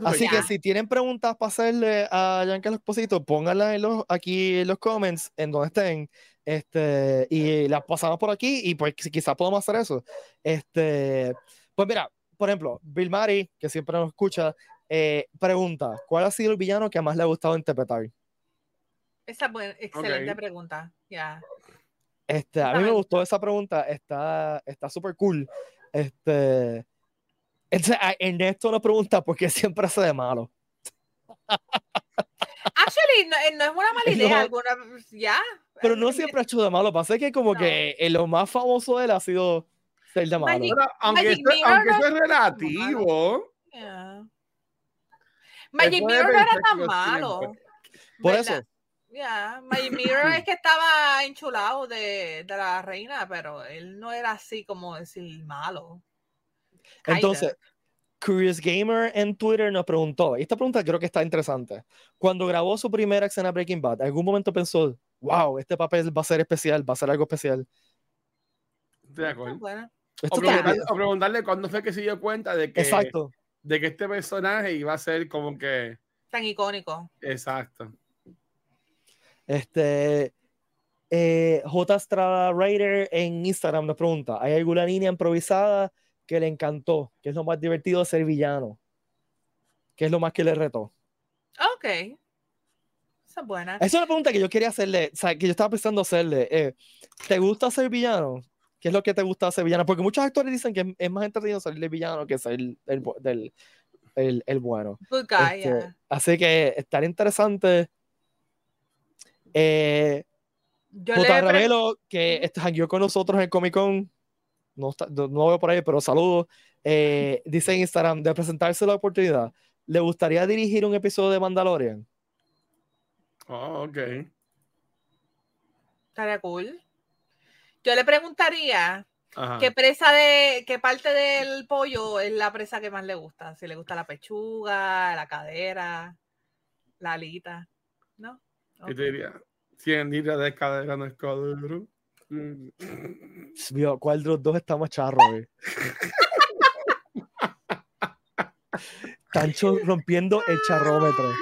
Así que si tienen preguntas para hacerle a Giancarlo Esposito, pónganlas en los, aquí en los comments, en donde estén, este, y las pasamos por aquí, y pues quizás podemos hacer eso. Este, pues mira, por ejemplo, Bill Murray, que siempre nos escucha, eh, pregunta, ¿cuál ha sido el villano que más le ha gustado interpretar? Esa es buena- excelente Ok. pregunta. Ya. Este, a mí me gustó esa pregunta, está está súper cool. Este, a- Ernesto nos pregunta por qué siempre hace de malo. Actually, no, eh, no es una mala No. idea. Alguna, ya. Pero no siempre ha hecho de malo. Pasa que como No. que eh, lo más famoso de él ha sido ser de malo. Magic- Pero aunque, Magic Mirror aunque no eso es relativo, Yeah. Magic Mirror no era tan lo malo. siempre. Por ¿verdad? eso. Ya, Magic Mirror es que estaba enchulado de, de la reina, pero él no era así como decir malo. Kinda. Curious Gamer en Twitter nos preguntó, y esta pregunta creo que está interesante. Cuando grabó su primera escena Breaking Bad, ¿algún momento pensó, wow, este papel va a ser especial, va a ser algo especial? estoy de acuerdo. bueno. Esto O preguntarle, o preguntarle cuándo fue que se dio cuenta de que, Exacto. de que este personaje iba a ser como que. Tan icónico. Exacto. Este, eh, J. Strada Raider en Instagram nos pregunta, ¿hay alguna línea improvisada que le encantó? ¿Qué es lo más divertido de ser villano? ¿Qué es lo más que le retó? Ok. Esa es buena. Esa es una pregunta que yo quería hacerle, o sea, que yo estaba pensando hacerle. eh, ¿Te gusta ser villano? ¿Qué es lo que te gusta ser villano? Porque muchos actores dicen que es, más entretenido salir de villano que ser el, del, el, el bueno. Good guy, Este, yeah. Así que estaría interesante. Eh, Yo le Ravelo, que jangueó con nosotros en Comic Con, no, está- no, lo veo por ahí, pero saludos. eh, dice en Instagram, de presentarse la oportunidad, ¿le gustaría dirigir un episodio de Mandalorian? Oh, ok. Estaría cool. Yo le preguntaría Ajá. qué presa de, qué parte del pollo es la presa que más le gusta. Si le gusta la pechuga, la cadera, la alita. ¿No? ¿Qué Ok. te diría? 100 libras de cadera no es cadera. Mm. Dios mío, ¿Cuál de los dos está más charro? güey? Tancho rompiendo el charrómetro.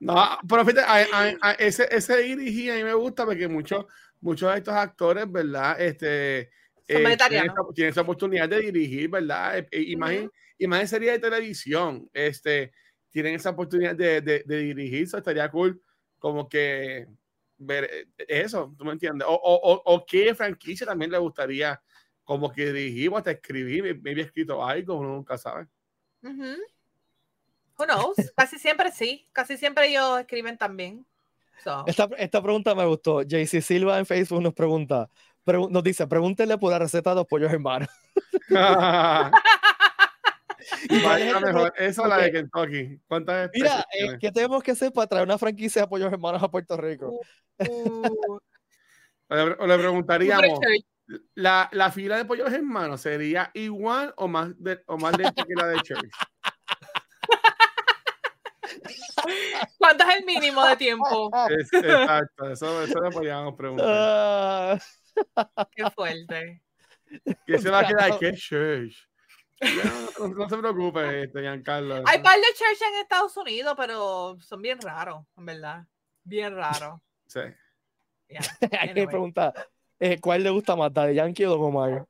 No, pero fíjate, a- a- a- ese, ese a mí me gusta porque muchos, muchos de estos actores, ¿verdad? Este, Son tienen, esa, tienen esa oportunidad de dirigir, ¿verdad? Eh, eh, en series de televisión, este, tienen esa oportunidad de, de, de dirigir, eso estaría cool como que ver eh, eso, ¿tú me entiendes? O, o, o, o qué franquicia también le gustaría como que dirigir o hasta escribir, me había escrito algo, uno nunca sabe. Ujú. Who knows? Casi siempre sí. Casi siempre ellos escriben también. So. Esta, esta pregunta me gustó. JC Silva en Facebook nos pregunta, pregu- nos dice, pregúntenle por la receta de los pollos hermanos. Y Vaya, mejor. Esa es la de. Kentucky. ¿Cuántas Mira, eh? ¿qué tenemos que hacer para traer una franquicia de pollos hermanos a Puerto Rico? Uh, O le, preguntaríamos, ¿la, ¿la fila de pollos hermanos sería igual o más, de, o más lenta que la de Church? ¿Cuánto es el mínimo de tiempo? Es- exacto, eso, eso le podíamos preguntar. Qué fuerte. ¿Qué se va a quedar? ¿Qué Church? No se preocupe, este, Giancarlo. Hay par de church en Estados Unidos, pero son bien raros, en verdad. Bien raros. Sí. Yeah. hay que Anyway. preguntar, eh, ¿cuál le gusta más, Daddy Yankee o Don Omar?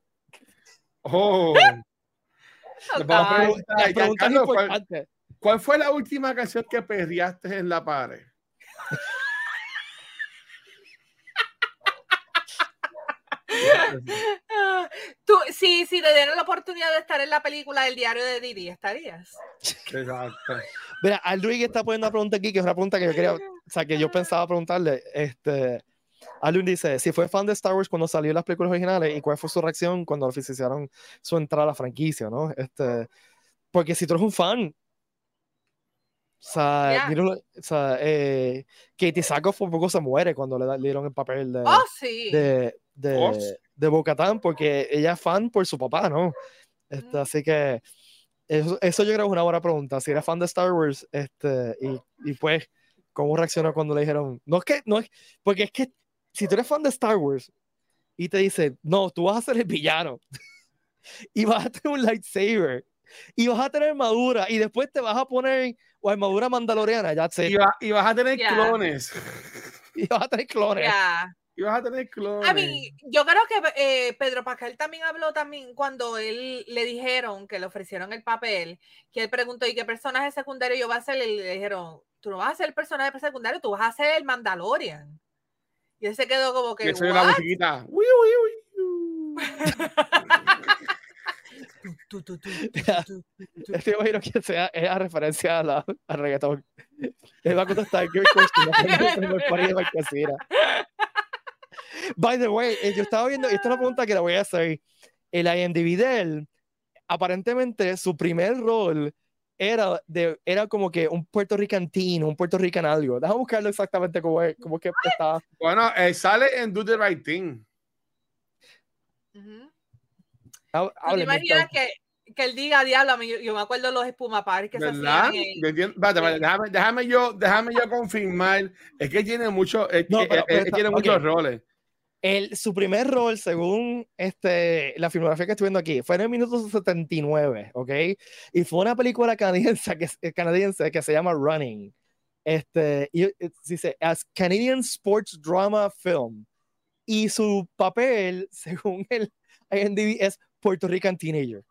Oh, vamos a preguntar, Giancarlo, ¿cuál, cuál fue la última canción que perreaste en la pared? Tú, sí, si te dieran la oportunidad de estar en la película El diario de Didi, ¿estarías? Exacto. Mira, Alduin está poniendo una pregunta aquí, que es una pregunta que yo quería, o sea, que yo pensaba preguntarle. Este, Alduin dice, si fue fan de Star Wars cuando salió las películas originales y cuál fue su reacción cuando oficializaron su entrada a la franquicia, ¿no? Este, porque si tú eres un fan, o sea, Yeah. míralo, o sea eh, Katie Sackhoff por poco se muere cuando le, da- le dieron el papel de, Oh, sí. de, de, de porque ella es fan por su papá, ¿no? Este, Ujú. Así que eso, eso yo creo que es una buena pregunta. Si eres fan de Star Wars, este, y, y pues, ¿cómo reaccionó cuando le dijeron? No es que, no es, porque es que si tú eres fan de Star Wars y te dicen, no, tú vas a ser el villano y vas a tener un lightsaber y vas a tener armadura y después te vas a poner o armadura mandaloriana, ya sé, Y, va- y vas a tener clones. y vas a tener clones. Yeah. Y vas a tener clones. A mí, yo creo que eh, Pedro Pascal también habló también cuando él le dijeron que le ofrecieron el papel, que él preguntó, ¿y qué personaje secundario yo voy a ser? Y le dijeron, tú no vas a ser el personaje secundario, tú vas a ser el Mandalorian. Y él se quedó como que que, eso es la musiquita. Uy, uy, uy, tu, tu, tu. Este imagino que sea es a referencia a la, al reggaetón. Él va a contestar Gear Question. el party de Marquesina. By the way, eh, yo estaba viendo, y esta es una pregunta que la voy a hacer. El IMDb de él, aparentemente su primer rol era, de, era como que un puertorricantino, un puertorrican algo. Déjame buscarlo exactamente cómo es, cómo es que estaba. Bueno, eh, sale en Do the Right Thing. Ujú. Há- ¿Tú te hábleme, imaginas que, que él diga, diablo, yo, yo me acuerdo los espumapares que se ¿Verdad? hacían ¿Me entiendes? Espérate, espérate, déjame, déjame yo, déjame yo confirmar. Es que tiene mucho, es, No, que- pero- es- pero es está- tiene ok. muchos roles. El, su primer rol, según este, la filmografía que estoy viendo aquí, fue en el minuto 79, ¿ok? Y fue una película canadiense que, canadiense que se llama Running. Este, y eh, dice, as Canadian Sports Drama Film. Y su papel, según el IMDb, es Puerto Rican Teenager.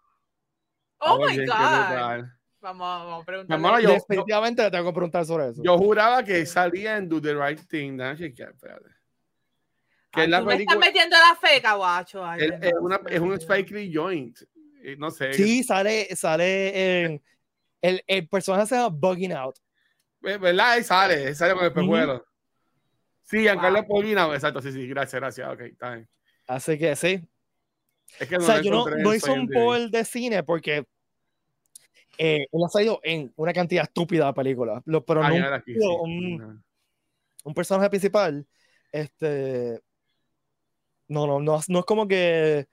Oh Oye, my God. brutal. Vamos, vamos a preguntarle. hermano, yo, yo, Definitivamente le tengo que preguntar sobre eso. yo juraba que salía en Do the Right Thing. Espérate. Que es la tú me estás metiendo la feca, guacho. Ay, Es, una, un. Spike Lee joint. Eh, No sé. sí, sale, sale en. El, el personaje se llama Bugging Out. ¿Verdad? Ahí sale, sale con el pejuelo. Sí, Giancarlo Wow. Paulina, exacto, sí, sí, gracias, gracias, ok, está bien. Así que sí, Es que O sea, yo no, no hice un poll de cine porque eh, él ha salido en una cantidad estúpida de películas, lo- pero Ah, no aquí, sí. un, un personaje principal. Este, no, no, no, no es como que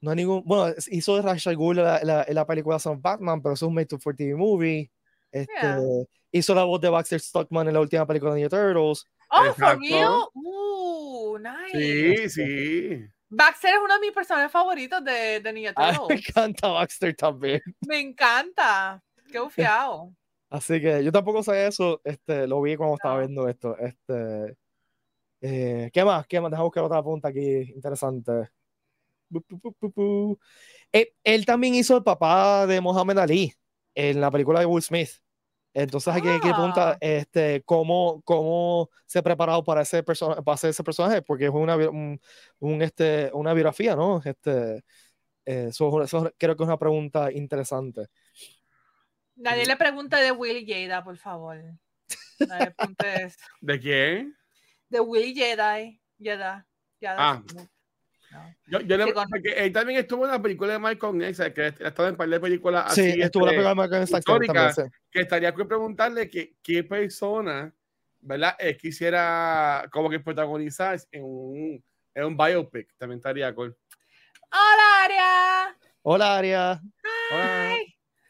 no hay ningún, bueno, hizo de Rachel Gould la, la, la película Son of Batman, pero eso es un made to for TV movie. Este, Yeah. Hizo la voz de Baxter Stockman en la última película de Ninja Turtles. Oh, for real? Uh, nice. Sí, sí. Baxter es uno de mis personajes favoritos de, de Ninja A mí me Turtles. encanta Baxter también. Me encanta. Qué bufiado. Así que yo tampoco sabía eso, este, lo vi cuando estaba viendo esto. Este, eh, ¿qué más? ¿Qué más? Deja buscar otra punta aquí interesante. Eh, él también hizo el papá de Mohamed Ali en la película de Will Smith. Entonces aquí hay que preguntar Ah. este, cómo, cómo se ha preparado para, ese para hacer ese personaje, porque es una, bi- un, un, este, una biografía, ¿no? Este, eh, eso, eso creo que es una pregunta interesante. Nadie le pregunte de Willy Jada, por favor. Nadie eso. ¿De quién? De Willy Jedi. Jedi. Jedi. Ah. No. Yo, yo le, con- porque él también estuvo en la película de Malcolm X, que ha estado en un par de películas Sí, estuvo la este, película con Snyder histórica. también, sí. que estaría cool preguntarle que, qué persona, ¿verdad? Eh, quisiera como que protagonizar en un, en un biopic. También estaría cool. Hola, Aria. Hola, Aria. Hola.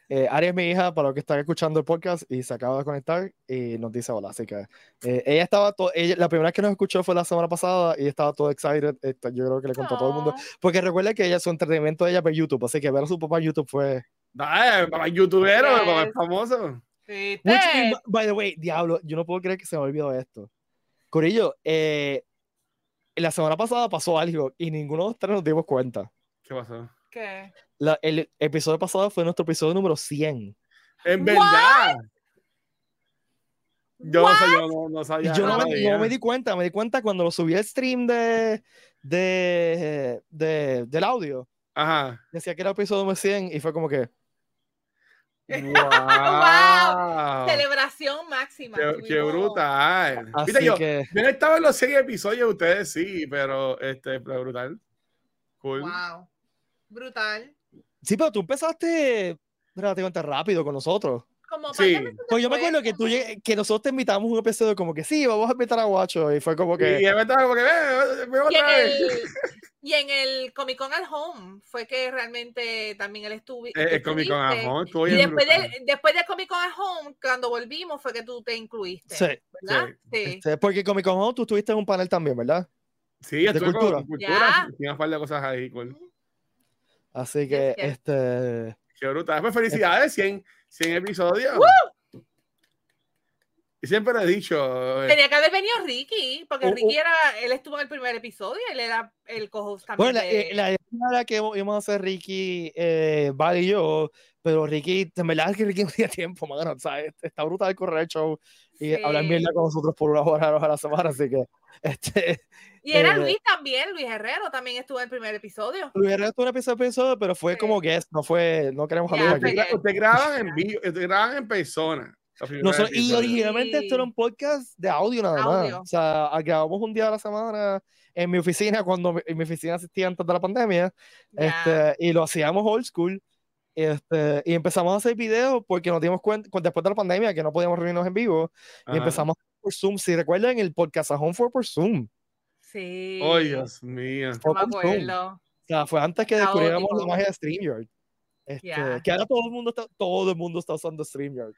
Eh, Aria es mi hija, para los que están escuchando el podcast y se acaba de conectar y nos dice hola. Así que eh, ella estaba, to- ella, la primera vez que nos escuchó fue la semana pasada y estaba todo excited. Esto, yo creo que le contó a todo el mundo. Porque recuerda que ella, su entretenimiento de ella por YouTube, así que ver a su papá en YouTube fue. Ah, papá youtubero, Yes. papá famoso. ¿Viste? Which, y, by the way, diablo, yo no puedo creer que se me olvidó esto. Corillo, eh, la semana pasada pasó algo y ninguno de los tres nos dimos cuenta. ¿Qué pasó? ¿Qué? La- el episodio pasado fue nuestro episodio número 100. En What? verdad. Yo no, What? sé, yo no, no sabía. yo no me, no me di cuenta, me di cuenta cuando lo subí al stream de, de, de- del audio. Ajá. Decía que era episodio número 100 y fue como que. Wow. Celebración máxima. Qué, qué brutal. Así Viste, yo, que. yo no estaba en los seis episodios, ustedes sí, pero este, brutal. Cool. Wow. Brutal. Sí, pero tú empezaste relativamente rápido con nosotros. Como Sí. de Pues yo me acuerdo que tú que nosotros te invitamos un episodio como que sí, vamos a invitar a Guacho y fue como que Y de verdad, como que, ve, ve Y otra en, vez. el, y en el Comic Con at Home fue que realmente también él estuvo. Eh, el Comic Con estuviste. Ajón estuvo Y después brutal. de, después de Comic Con at Home, cuando volvimos, fue que tú te incluiste. sí, ¿Verdad? Sí. este, porque Comic Con Home tú estuviste en un panel también, ¿verdad? Sí, estuve con cultura. cultura. Ya. Tiene un par de cosas ahí, cool. Así que yes. este Qué brutal. Pues felicidades, 100, 100 episodios. Y siempre lo he dicho. eh, Tenía que haber venido Ricky, porque Oh, oh. Ricky era, él estuvo en el primer episodio, él era el co-host también. Bueno, la, de- eh, la idea era que íbamos a hacer Ricky, eh, Val y yo, pero Ricky, en verdad es que Ricky no tenía tiempo, mano. O sea, es- está brutal correr el show y Sí. hablar mierda con nosotros por una hora a la semana, así que este, Y era eh, Luis también, Luis Herrero también estuvo en el primer episodio. Luis Herrera estuvo en un episodio, episodio, pero fue Sí. como guest, no fue, no queremos hablar Ustedes aquí. ustedes graban en vivo, ustedes graban en persona. Nosotros- y originalmente esto era un podcast de audio nada más. Audio. O sea, grabamos un día a la semana en mi oficina cuando mi, en mi oficina existía antes de la pandemia. Ya. Este, y lo hacíamos old school. Este, y empezamos a hacer videos porque nos dimos cuenta cu- después de la pandemia que no podíamos reunirnos en vivo. Y Ajá. empezamos por Zoom. Si recuerdan, el podcast a home fue por Zoom. Sí. Oh, Dios mío. no fue me por Zoom. acuerdo. O sea, fue antes que descubriéramos la magia de StreamYard. Este, Ya. Que ahora todo el mundo está, todo el mundo está usando StreamYard.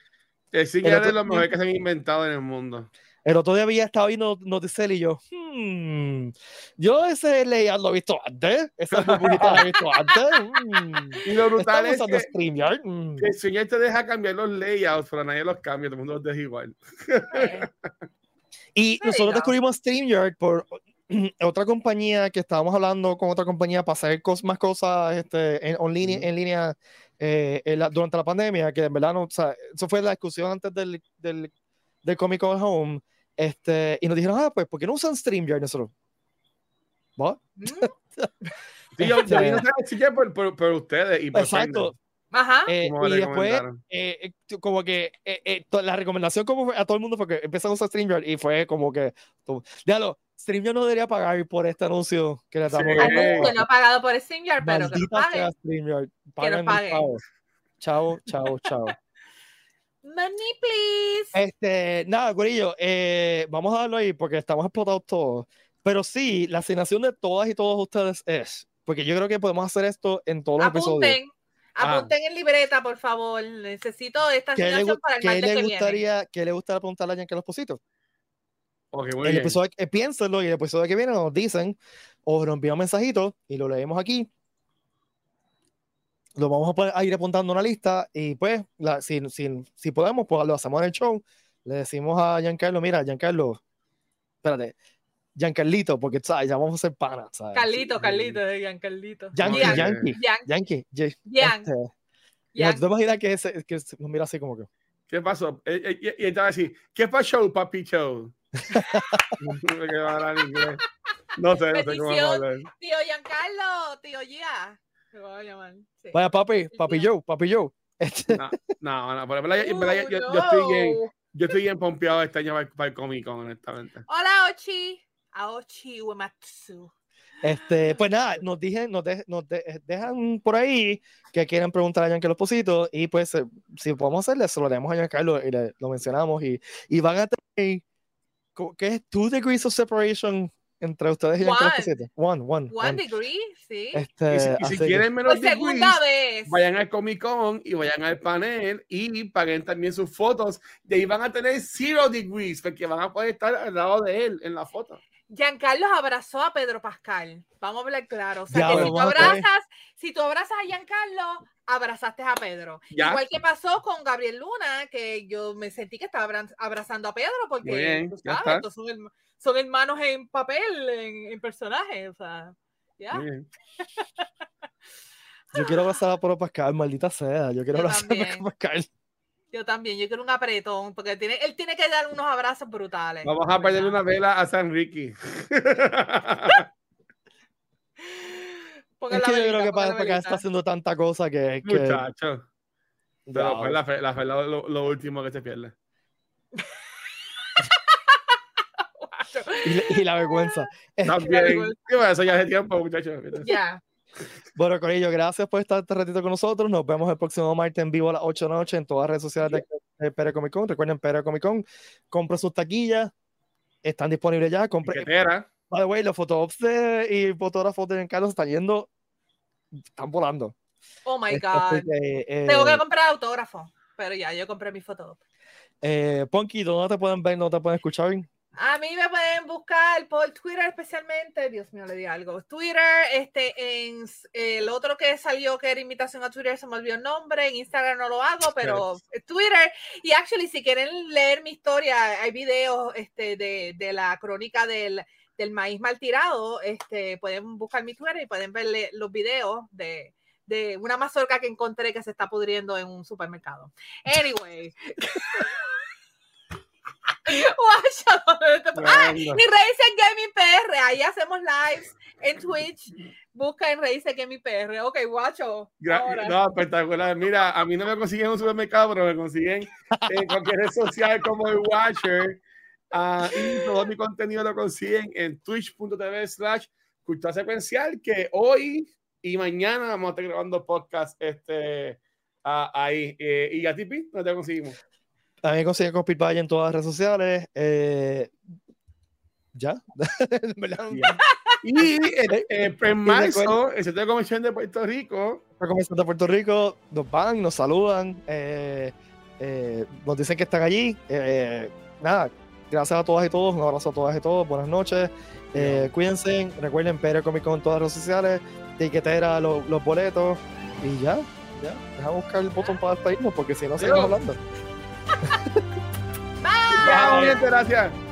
El sí que es otro de los mejores tiempo- que se han inventado en el mundo. El otro día había estado viendo Noticel y yo, hmm, yo ese layout lo he visto antes, ese burbujita lo he visto antes. hmm, Y lo brutal es que, StreamYard. hmm". que el señor te deja cambiar los layouts, pero nadie los cambia, todo el mundo los deja igual. Y nosotros descubrimos StreamYard por otra compañía que estábamos hablando con otra compañía para hacer cos- más cosas este, en, Ujú. en línea eh, en la- durante la pandemia, que en verdad no, o sea, eso fue la discusión antes del, del, del Comic Con Home. Este, y nos dijeron, ah, pues, ¿por qué no usan StreamYard? Nosotros, mm, Sí, yo, yo Este- saber sí que por, por, por ustedes y por Exacto. Ajá. Eh, y después, eh, eh, como que eh, eh, to- la recomendación como fue a todo el mundo fue que empezamos a usar StreamYard y fue como que, déjalo, StreamYard no debería pagar por este anuncio que le estamos Sí. dando. Anuncio no pagado por StreamYard, pero que. StreamYard. Págame el paguen. pago. Chao, chao, chao. Money, please. Este, nada, Corillo, eh, vamos a darlo ahí porque estamos explotados todos. Pero sí, la asignación de todas y todos ustedes es, porque yo creo que podemos hacer esto en todos los episodios. Apunten. Ah. Apunten en libreta, por favor. Necesito esta ¿Qué le, asignación gu- para el qué martes le que viene. gustaría, qué le gustaría preguntarle a Giancarlo Esposito? Ok, muy el episodio, eh, piénsenlo y el episodio que viene nos dicen o nos envían un mensajito y lo leemos aquí. Lo vamos a, poner- a ir apuntando a una lista y pues, la- si, si, si podemos, pues lo hacemos en el show. Le decimos a Giancarlo, mira, Giancarlo, espérate, Giancarlito, porque ¿sabes? ya vamos a ser panas. ¿sabes? Carlito, Carlito, de Gian Carlito. Yankee, Yankee, Yankee. Gian, este, y Gian. ¿Tú te imaginas que, ese, que nos mira así como que... ¿Qué pasó? Eh, eh, Y, y, y te va a decir, ¿qué pasó, papi show? ¿Qué va a hablar en inglés? No sé, no sé cómo hablar. Tío Giancarlo, tío Gia. Me voy a llamar. Sí. Vaya, papi, papi Gian. Joe, papi Joe. Este, No, no, no, pero en verdad, en verdad, yo, yo estoy bien, no. yo estoy bien pompeado este año para, para el Comic Con, honestamente. Hola, Ochi. Aochi Uematsu. este, pues nada, nos, dije, nos, de- nos de- dejan por ahí que quieren preguntar a Giancarlo Esposito y pues eh, si podemos hacerle, se lo haremos a Giancarlo y le- lo mencionamos y, y van a tener, ¿qué es? Two degrees of separation entre ustedes y Giancarlo One. Esposito. One, one, One one. degree, sí. Este, Y si, y si quieren menos Por degrees, segunda vez. vayan al Comic Con y vayan al panel y paguen también sus fotos. De ahí van a tener zero degrees, porque van a poder estar al lado de él en la foto. Giancarlo abrazó a Pedro Pascal. Vamos a hablar claro. O sea, Ya, que si tú abrazas, si tú abrazas a Giancarlo, abrazaste a Pedro. Ya. Igual que pasó con Gabriel Luna, que yo me sentí que estaba abra- abrazando a Pedro porque Muy bien, tú sabes. Son, herma- son hermanos en papel, en, en personaje. O sea, ya. Yo quiero abrazar a Pedro Pascal, maldita sea. Yo quiero Yo abrazar a también. Pascal. Yo también, yo quiero un apretón, porque tiene, él tiene que dar unos abrazos brutales. Vamos a perderle una vela a San Ricky. Es que yo creo que Pascal velita. está haciendo tanta cosa que. que Muchacho. Pero Wow. pues la fe, la fe lo- lo último que se pierde. Y, la- y la vergüenza. También. Bueno, eso ya hace tiempo, muchachos. Ya. Bueno, Corillo, gracias por estar este ratito con nosotros. Nos vemos el próximo martes en vivo a las 8 de la noche en todas las redes sociales de, de Pere Comic Con. Recuerden, Pere Comic Con, compren sus taquillas. Están disponibles ya. Compren. By the way, los fotógrafos y fotógrafos de Giancarlo están yendo. Están volando. Oh my Este, God. que, eh, Tengo que comprar autógrafo. Pero ya, yo compré mi foto. eh, Ponky, ¿dónde te pueden ver? ¿Dónde te pueden escuchar? A mí me pueden buscar por Twitter especialmente. Dios mío, le di algo. Twitter, este, en el otro que salió que era invitación a Twitter, se me olvidó el nombre. En Instagram no lo hago, pero Twitter. Y actually, si quieren leer mi historia, hay videos este, de, de la crónica del, del maíz mal tirado. Este, pueden buscar mi Twitter y pueden ver los videos de, de una mazorca que encontré que se está pudriendo en un supermercado. Anyway. Guacha, ¿dónde te- Ah, y Anda. Raíces Gaming PR, ahí hacemos lives en Twitch. Busca en Raíces Gaming PR. Ok, guacho. Ahora. No, espectacular. Mira, a mí no me consiguen en un supermercado, pero me consiguen en cualquier red social como el Watcher. Ah, y todo mi contenido lo consiguen en twitch.tv slash cultura secuencial, que hoy y mañana vamos a estar grabando podcast este, ah, ahí. Eh, y a ti, Pi, ¿dónde te conseguimos? A mí me consiguen con Pete Valle en todas las redes sociales. eh, ¿Ya? Y eh, eh, en marzo, el Centro de Convención de Puerto Rico, La Convención de Puerto Rico nos van, nos saludan, eh, eh, nos dicen que están allí. nada, gracias a todas y todos, un abrazo a todas y todos, buenas noches. cuídense, recuerden PR Comic Con en todas las redes sociales, tiquetera, lo- los boletos y ya, ya. Deja buscar el botón para despedirnos porque si no seguimos hablando. Bye. Chao, gente, gracias.